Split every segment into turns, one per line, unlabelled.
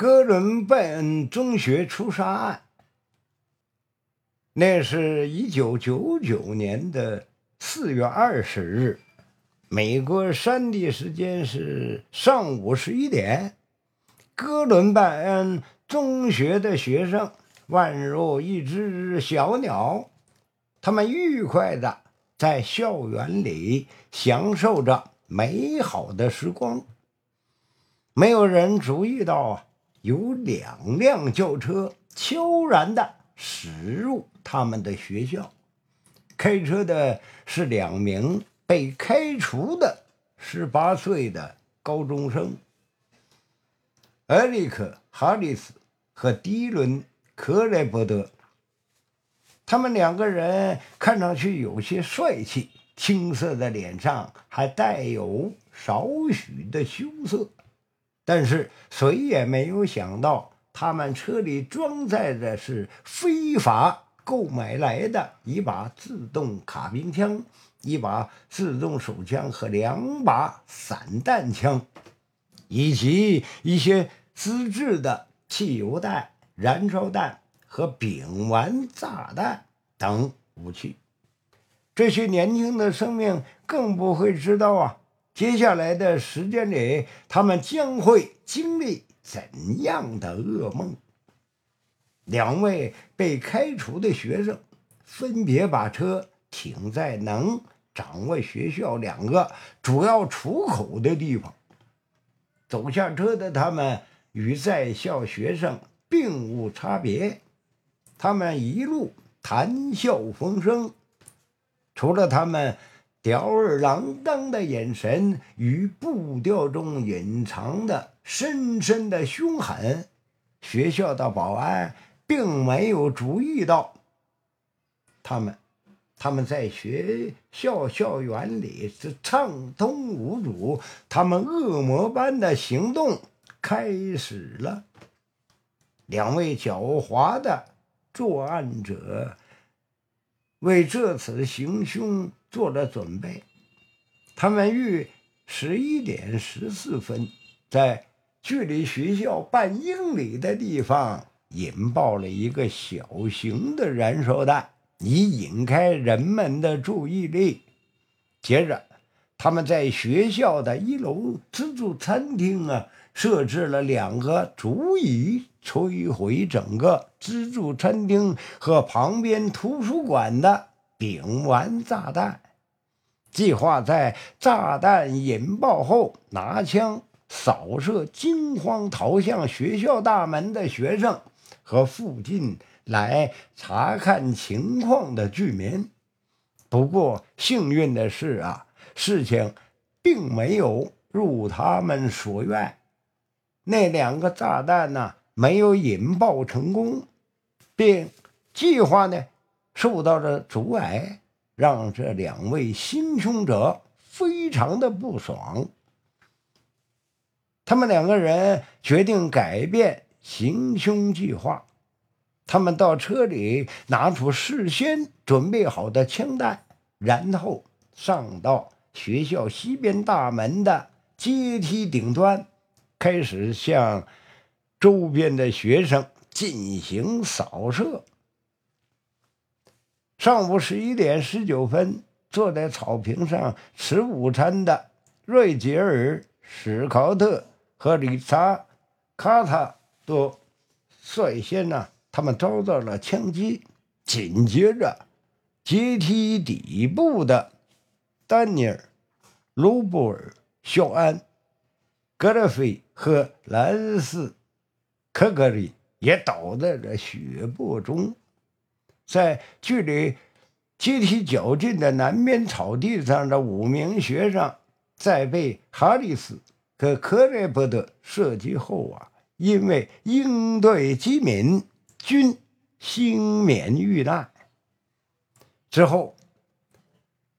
哥伦拜恩中学出杀案。那是一九九九年的四月二十日，美国山地时间是上午十一点。哥伦拜恩中学的学生宛如一只小鸟，他们愉快的在校园里享受着美好的时光。没有人注意到，有两辆轿车悄然的驶入。他们的学校开车的是两名被开除的十八岁的高中生，艾利克·哈里斯和迪伦·克莱伯德。他们两个人看上去有些帅气，青涩的脸上还带有少许的羞涩。但是谁也没有想到，他们车里装载的是非法。购买来的一把自动卡宾枪、一把自动手枪和两把散弹枪，以及一些自制的汽油弹、燃烧弹和丙烷炸弹等武器。这些年轻的生命更不会知道啊，接下来的时间里，他们将会经历怎样的噩梦。两位被开除的学生分别把车停在能掌握学校两个主要出口的地方。走下车的他们与在校学生并无差别，他们一路谈笑风生。除了他们吊儿郎当的眼神与步调中隐藏的深深的凶狠，学校的保安。并没有注意到他们，他们在学校校园里是畅通无阻，他们恶魔般的行动开始了。两位狡猾的作案者为这次行凶做了准备，他们于十一点十四分在距离学校半英里的地方。引爆了一个小型的燃烧弹，以引开人们的注意力。接着，他们在学校的一楼自助餐厅啊，设置了两个足以摧毁整个自助餐厅和旁边图书馆的丙烷炸弹，计划在炸弹引爆后拿枪扫射惊慌逃向学校大门的学生。和附近来查看情况的居民。不过幸运的是啊，事情并没有如他们所愿，那两个炸弹呢没有引爆成功，并计划呢受到了阻碍，让这两位行凶者非常的不爽。他们两个人决定改变。行凶计划，他们到车里拿出事先准备好的枪弹，然后上到学校西边大门的阶梯顶端，开始向周边的学生进行扫射。上午十一点十九分，坐在草坪上吃午餐的瑞杰尔·史考特和理查·卡塔。都率先呢，他们遭到了枪击。紧接着，阶梯底部的丹尼尔·卢布尔、肖安·格勒菲和兰斯·科格里也倒在了血泊中。在距离阶梯较近的南边草地上的五名学生，在被哈里斯和克莱伯德射击后啊。因为应对机敏，均幸免遇难。之后，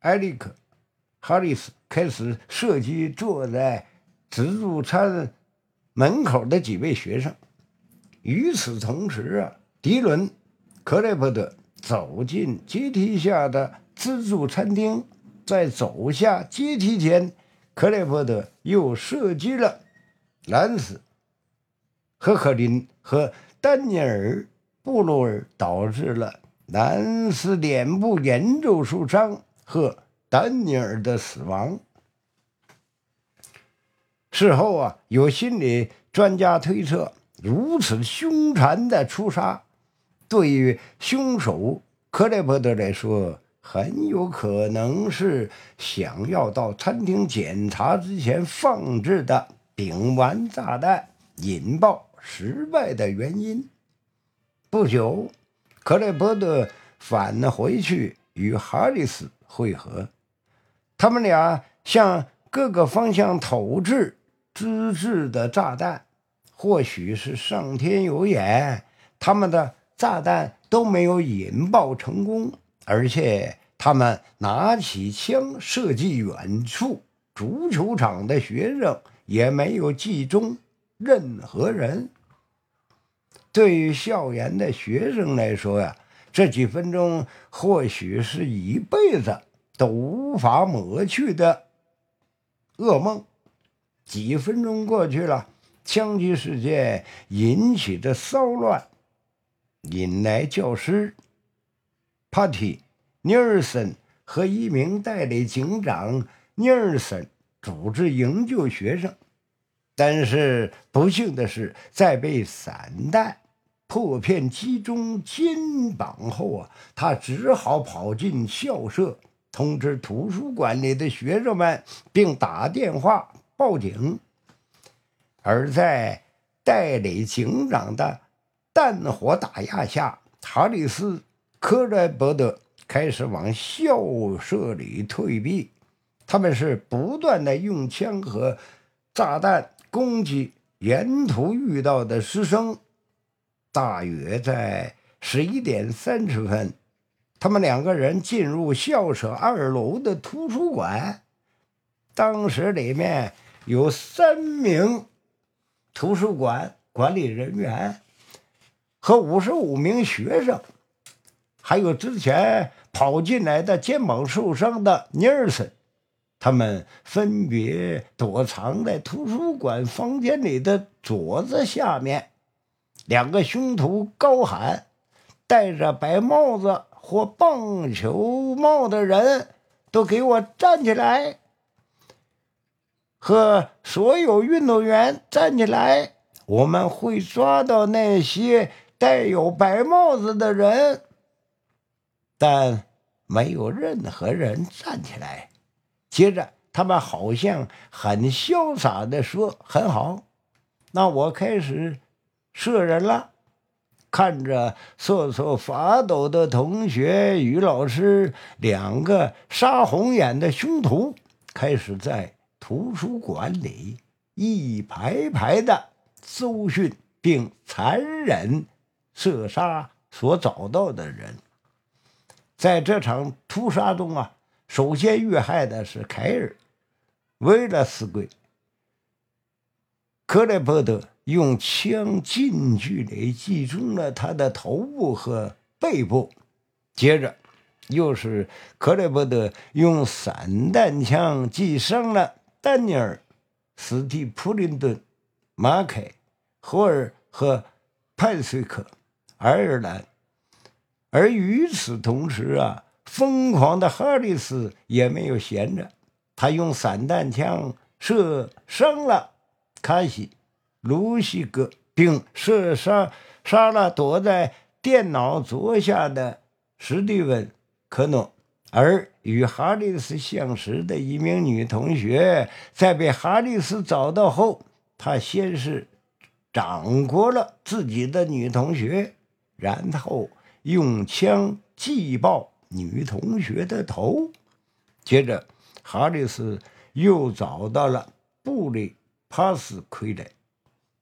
埃里克·哈里斯开始射击坐在自助餐门口的几位学生。与此同时啊，迪伦·克莱伯德走进阶梯下的自助餐厅，在走下阶梯前，克雷伯德又射击了兰斯。赫克林和丹尼尔·布鲁尔导致了南斯脸部严重受伤和丹尼尔的死亡。事后啊，有心理专家推测，如此凶残的出杀，对于凶手克雷伯德来说，很有可能是想要到餐厅检查之前放置的丙烷炸弹引爆失败的原因。不久，克雷伯德返回去与哈里斯会合，他们俩向各个方向投掷。自制的炸弹，或许是上天有眼，他们的炸弹都没有引爆成功，而且他们拿起枪射击远处足球场的学生，也没有击中任何人。对于校园的学生来说呀，这几分钟或许是一辈子都无法抹去的噩梦。几分钟过去了，枪击事件引起的骚乱，引来教师帕蒂·尼尔森和一名代理警长尼尔森组织营救学生。但是不幸的是，在被散弹破片击中肩膀后啊，他只好跑进校舍，通知图书馆里的学生们，并打电话。报警，而在代理警长的弹火打压下，哈里斯·科莱伯德开始往校舍里退避。他们是不断的用枪和炸弹攻击沿途遇到的师生。大约在十一点三十分，他们两个人进入校舍二楼的图书馆。当时里面。有三名图书馆管理人员和五十五名学生，还有之前跑进来的肩膀受伤的尼尔森，他们分别躲藏在图书馆房间里的桌子下面。两个凶徒高喊：“戴着白帽子或棒球帽的人都给我站起来！”和所有运动员站起来！我们会抓到那些戴有白帽子的人，但没有任何人站起来。接着，他们好像很潇洒地说：“很好，那我开始射人了。”看着瑟瑟发抖的同学与老师，两个杀红眼的凶徒开始在。图书馆里一排排的搜寻并残忍射杀所找到的人。在这场屠杀中啊，首先遇害的是凯尔·维勒斯贵。克雷伯德用枪近距离击中了他的头部和背部，接着又是克雷伯德用散弹枪击伤了。丹尼尔、斯蒂普林顿、马凯、霍尔和派瑞克、爱尔兰，而与此同时啊，疯狂的哈里斯也没有闲着，他用散弹枪射伤了卡西、卢西格，并射杀杀了躲在电脑桌下的史蒂文·科诺。而与哈里斯相识的一名女同学，在被哈里斯找到后，他先是掌掴了自己的女同学，然后用枪击爆女同学的头。接着，哈里斯又找到了布里帕斯奎莱。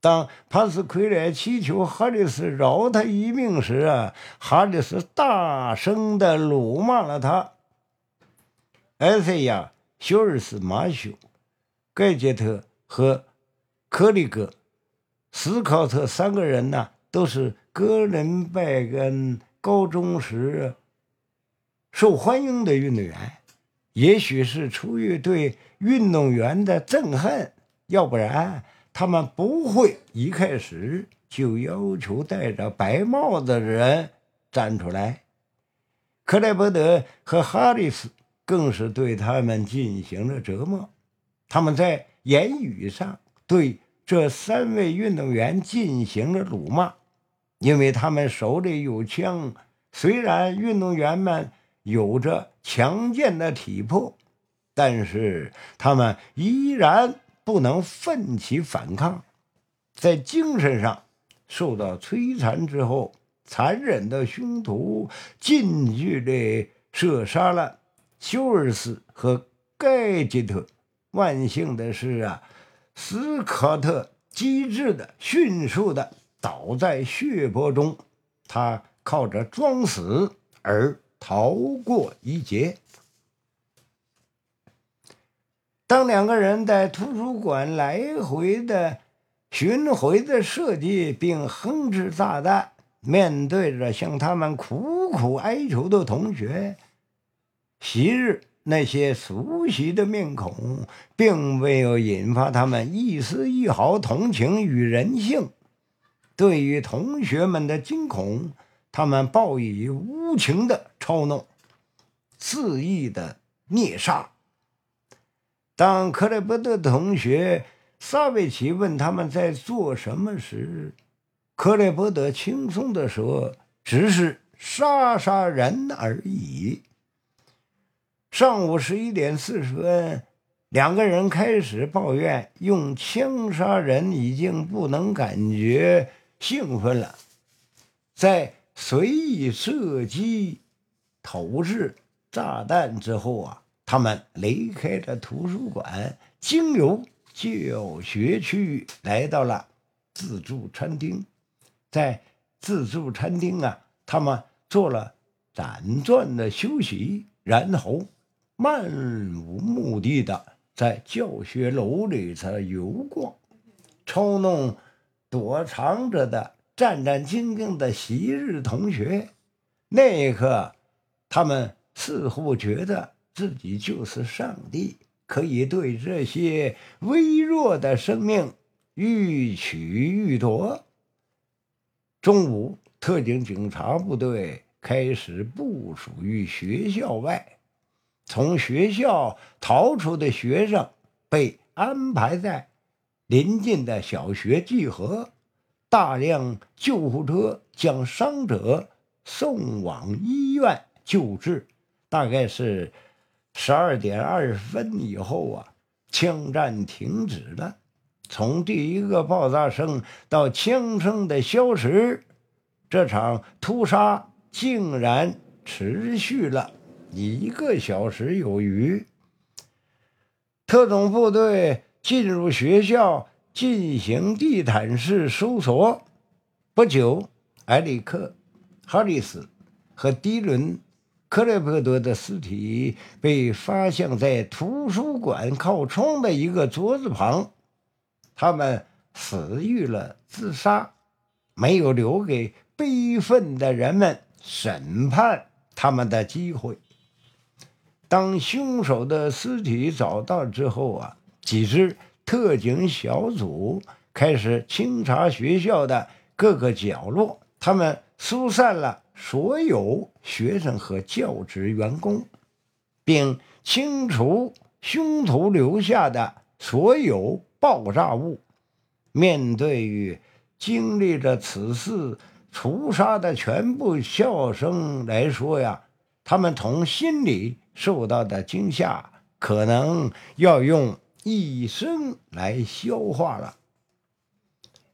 当帕斯奎莱祈求哈里斯饶他一命时啊，哈里斯大声的辱骂了他。埃塞亚、休尔斯、马修、盖杰特和克里格、斯考特三个人呢，都是哥伦拜根高中时受欢迎的运动员。也许是出于对运动员的憎恨，要不然他们不会一开始就要求戴着白帽子的人站出来。克莱伯德和哈里斯更是对他们进行了折磨。他们在言语上对这三位运动员进行了辱骂，因为他们手里有枪。虽然运动员们有着强健的体魄，但是他们依然不能奋起反抗，在精神上受到摧残之后，残忍的凶徒近距离射杀了休尔斯和盖吉特。万幸的是啊，斯科特机智的、迅速的倒在血泊中，他靠着装死而逃过一劫。当两个人在图书馆来回的巡回的设计并哼哧炸弹，面对着向他们苦苦哀求的同学，昔日。那些熟悉的面孔，并没有引发他们一丝一毫同情与人性。对于同学们的惊恐，他们报以无情的嘲弄，肆意的虐杀。当克雷伯德同学萨维奇问他们在做什么时，克雷伯德轻松地说：“只是杀杀人而已。”上午十一点四十分，两个人开始抱怨用枪杀人已经不能感觉兴奋了。在随意射击、投掷炸弹之后啊，他们离开了图书馆，经由教学区来到了自助餐厅。在自助餐厅啊，他们做了短暂的休息，然后。漫无目的的在教学楼里头游逛，嘲弄躲藏着的战战兢兢的昔日同学。那一刻，他们似乎觉得自己就是上帝，可以对这些微弱的生命欲取欲夺。中午，特警警察部队开始部署于学校外。从学校逃出的学生被安排在邻近的小学集合，大量救护车将伤者送往医院救治。大概是十二点二十分以后啊，枪战停止了。从第一个爆炸声到枪声的消失，这场屠杀竟然持续了。一个小时有余，特种部队进入学校进行地毯式搜索。不久，埃里克·哈里斯和迪伦·克雷伯德的尸体被发现在图书馆靠窗的一个桌子旁。他们死于了自杀，没有留给悲愤的人们审判他们的机会。当凶手的尸体找到之后啊，几支特警小组开始清查学校的各个角落。他们疏散了所有学生和教职员工，并清除凶徒留下的所有爆炸物。面对于经历着此次屠杀的全部校生来说呀，他们从心里。受到的惊吓可能要用一生来消化了。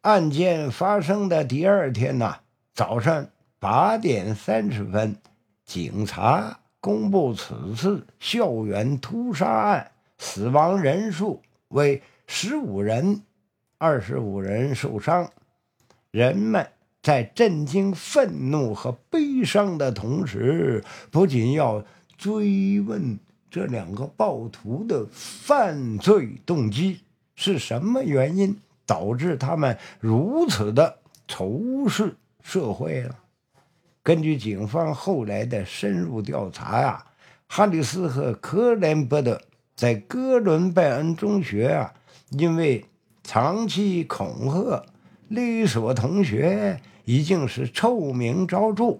案件发生的第二天呐，早上八点三十分，警察公布此次校园屠杀案死亡人数为十五人，二十五人受伤。人们在震惊、愤怒和悲伤的同时，不仅要。追问这两个暴徒的犯罪动机是什么原因导致他们如此的仇视社会了？根据警方后来的深入调查呀，哈里斯和科林伯德在哥伦拜恩中学啊，因为长期恐吓、勒索同学已经是臭名昭著，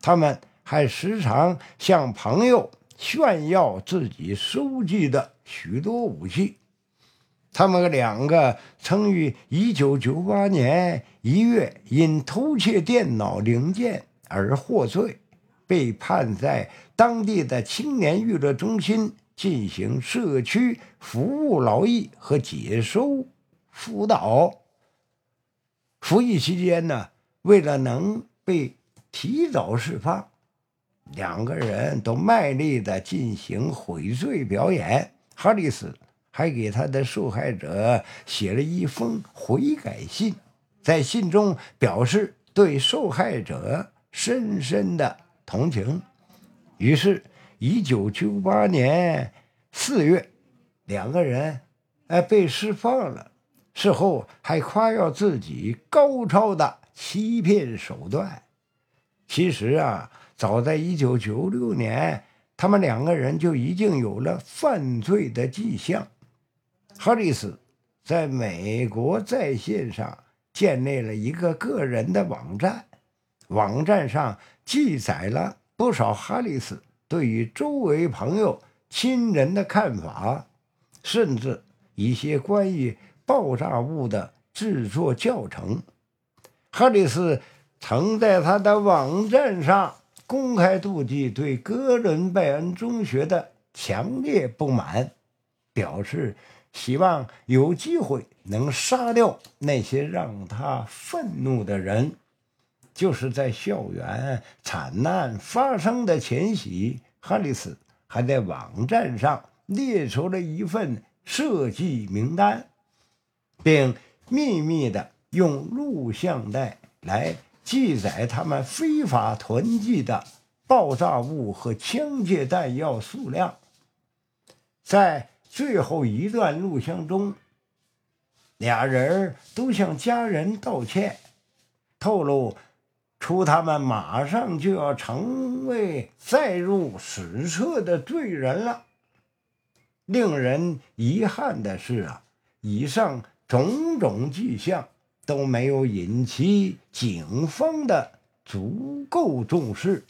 他们还时常向朋友炫耀自己收集的许多武器。他们两个曾于1998年1月因偷窃电脑零件而获罪，被判在当地的青年娱乐中心进行社区服务劳役和解收辅导。服役期间呢，为了能被提早释放，两个人都卖力地进行悔罪表演。哈里斯。还给他的受害者写了一封悔改信，在信中表示对受害者深深的同情。于是，一九九八年四月，两个人哎被释放了。事后还夸耀自己高超的欺骗手段。其实啊，早在一九九六年，他们两个人就已经有了犯罪的迹象。哈里斯在美国在线上建立了一个个人的网站，网站上记载了不少哈里斯对于周围朋友、亲人的看法，甚至一些关于爆炸物的制作教程。哈里斯曾在他的网站上公开妒忌对哥伦拜恩中学的强烈不满，表示。希望有机会能杀掉那些让他愤怒的人。就是在校园惨案发生的前夕，哈里斯还在网站上列出了一份设计名单，并秘密地用录像带来记载他们非法囤积的爆炸物和枪械弹药数量。在最后一段录像中，俩人都向家人道歉，透露出他们马上就要成为载入史册的罪人了。令人遗憾的是啊，以上种种迹象都没有引起警方的足够重视。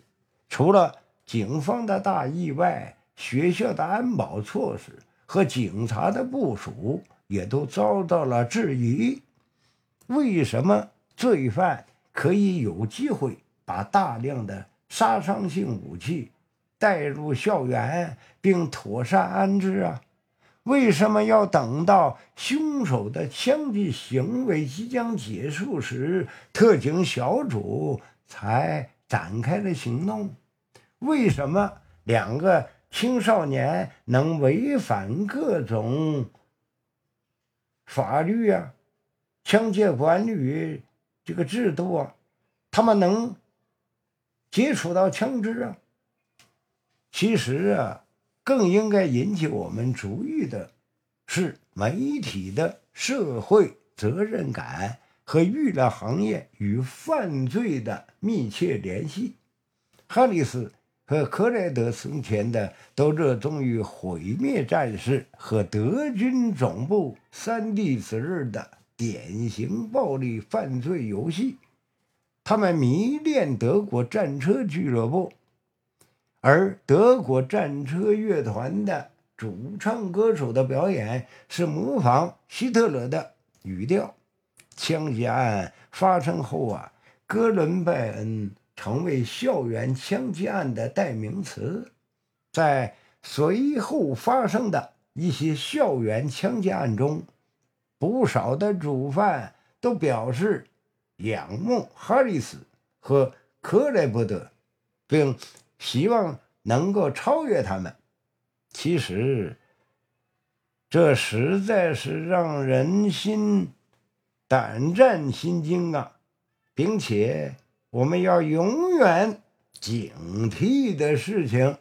除了警方的大意外，学校的安保措施。和警察的部署也都遭到了质疑。为什么罪犯可以有机会把大量的杀伤性武器带入校园并妥善安置啊？为什么要等到凶手的枪击行为即将结束时，特警小组才展开了行动？为什么两个？青少年能违反各种法律啊，枪械管理这个制度啊，他们能接触到枪支啊。其实啊，更应该引起我们注意的是媒体的社会责任感和娱乐行业与犯罪的密切联系。哈里斯。和克莱德从前的都热衷于毁灭战士和德军总部三 D 子日的典型暴力犯罪游戏。他们迷恋德国战车俱乐部，而德国战车乐团的主唱歌手的表演是模仿希特勒的语调。枪击案发生后啊，哥伦拜恩。成为校园枪击案的代名词，在随后发生的一些校园枪击案中，不少的主犯都表示仰慕哈里斯和克莱伯德，并希望能够超越他们。其实，这实在是让人心胆战心惊啊，并且。我们要永远警惕的事情。